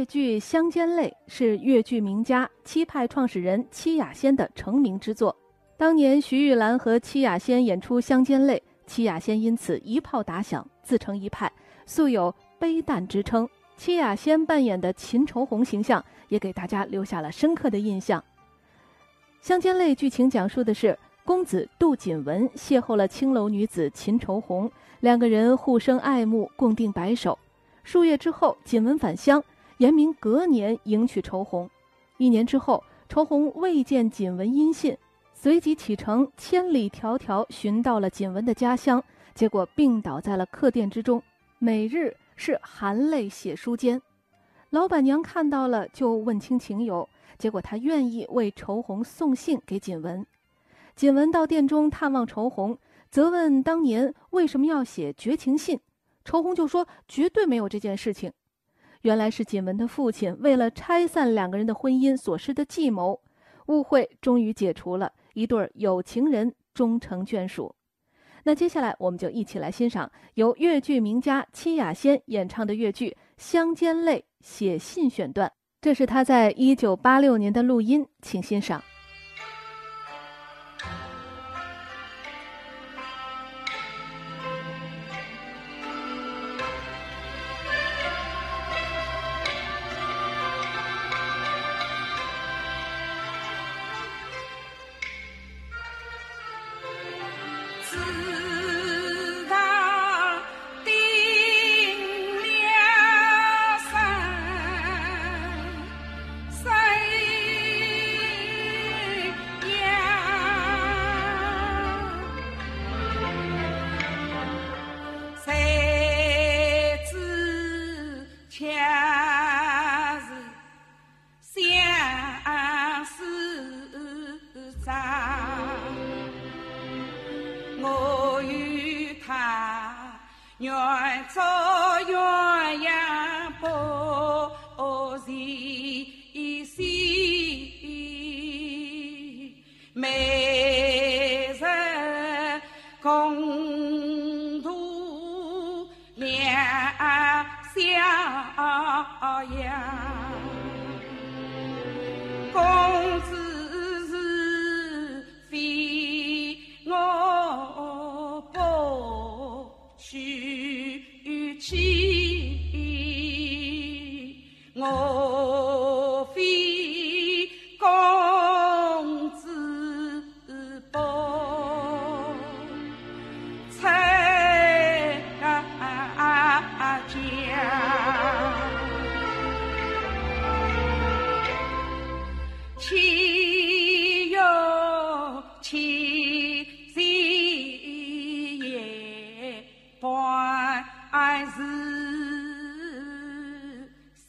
越剧《乡间泪》是越剧名家七派创始人戚雅仙的成名之作。当年徐玉兰和戚雅仙演出《乡间泪》，戚雅仙因此一炮打响，自成一派，素有“悲旦”之称。戚雅仙扮演的秦愁红形象也给大家留下了深刻的印象。《乡间泪》剧情讲述的是公子杜锦文邂逅了青楼女子秦愁红，两个人互生爱慕，共定白首。数月之后，锦文返乡，严明隔年迎娶愁红。一年之后，愁红未见锦文音信，随即启程千里迢迢寻到了锦文的家乡，结果病倒在了客店之中，每日是含泪写书间。老板娘看到了，就问清情由，结果她愿意为愁红送信给锦文。锦文到店中探望愁红，责问当年为什么要写绝情信。愁红就说：“绝对没有这件事情，原来是锦文的父亲为了拆散两个人的婚姻所施的计谋。误会终于解除了，一对有情人终成眷属。那接下来我们就一起来欣赏由越剧名家戚雅仙演唱的越剧《乡间泪》写信选段，这是他在一九八六年的录音，请欣赏。” soon. 愿做鸳鸯不离心，每日共度两小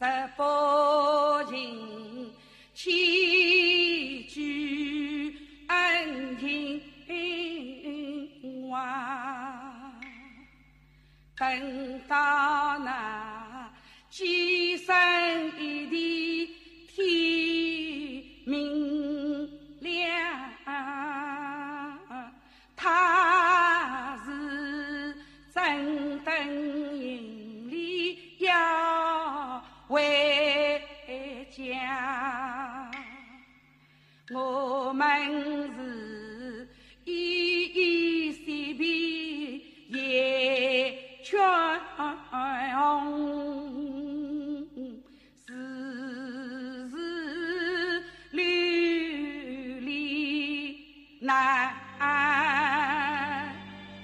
三风难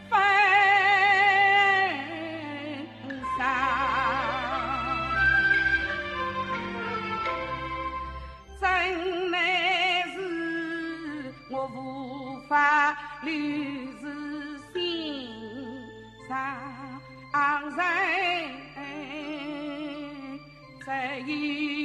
分散，真乃是我无法留住心上。人只有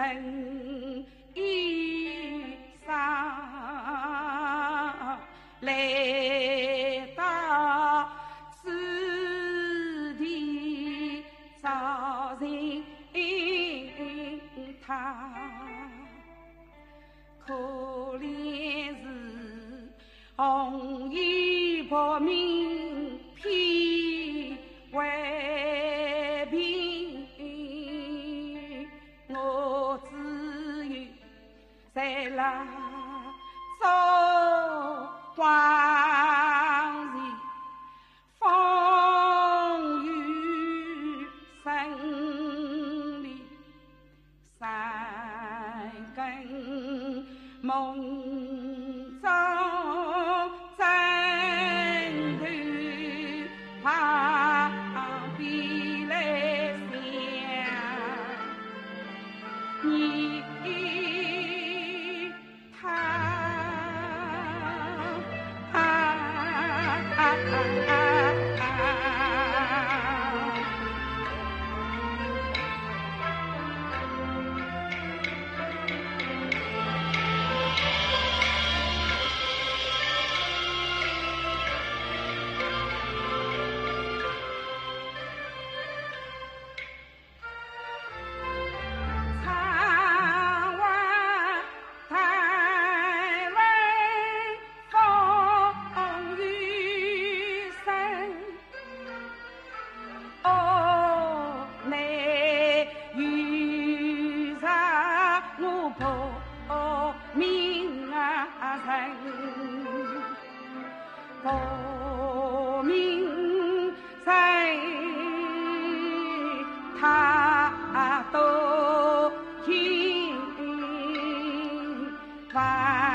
thành fire.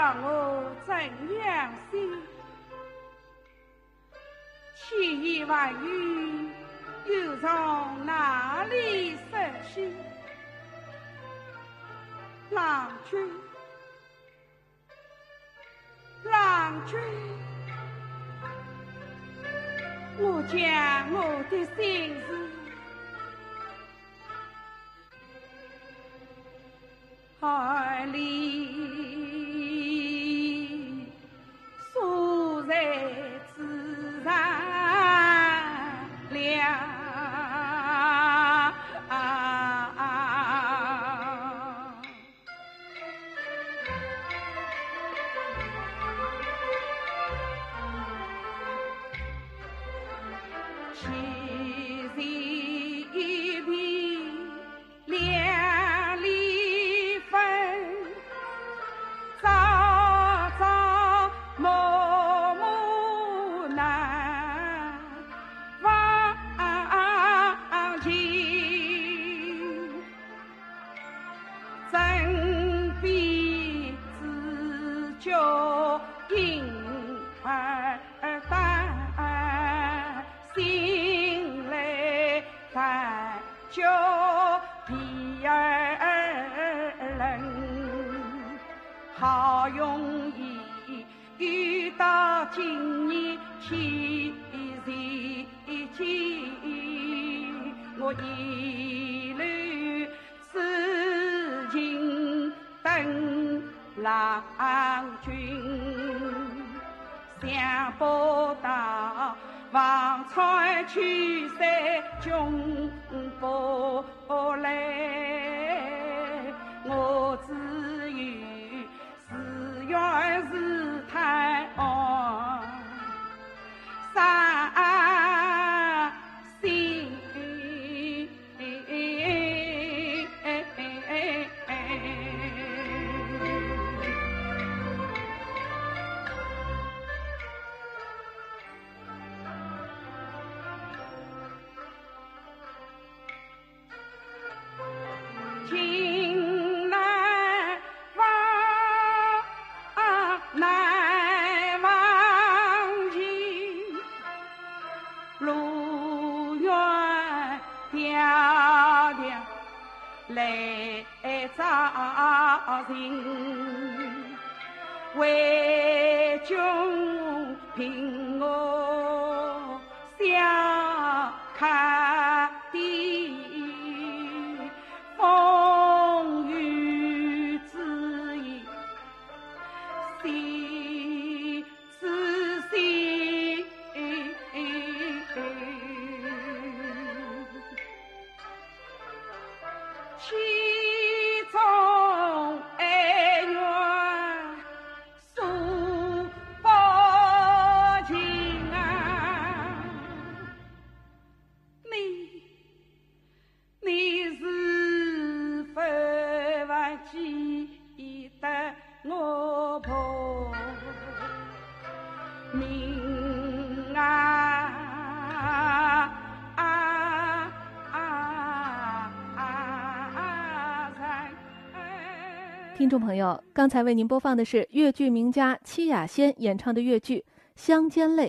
叫我怎样心？千言万语又从哪里说起？郎君，郎君，我将我的心事儿里。好容易遇到今年七十七我一路痴情等郎君想不到望穿秋水终不来。路远迢迢来找寻，为君凭我小看的。风雨之意，听众朋友，刚才为您播放的是越剧名家戚雅仙演唱的越剧《乡间泪》。